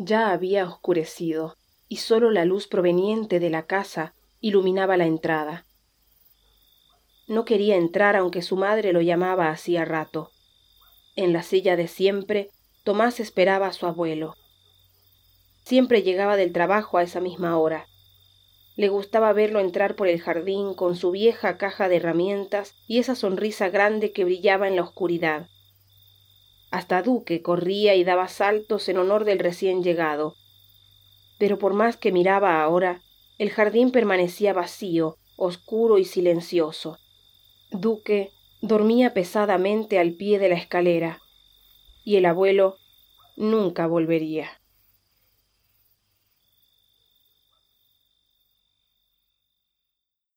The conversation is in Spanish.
Ya había oscurecido, y sólo la luz proveniente de la casa iluminaba la entrada. No quería entrar aunque su madre lo llamaba hacía rato. En la silla de siempre, Tomás esperaba a su abuelo. Siempre llegaba del trabajo a esa misma hora. Le gustaba verlo entrar por el jardín con su vieja caja de herramientas y esa sonrisa grande que brillaba en la oscuridad. Hasta Duque corría y daba saltos en honor del recién llegado. Pero por más que miraba ahora, el jardín permanecía vacío, oscuro y silencioso. Duque dormía pesadamente al pie de la escalera, y el abuelo nunca volvería.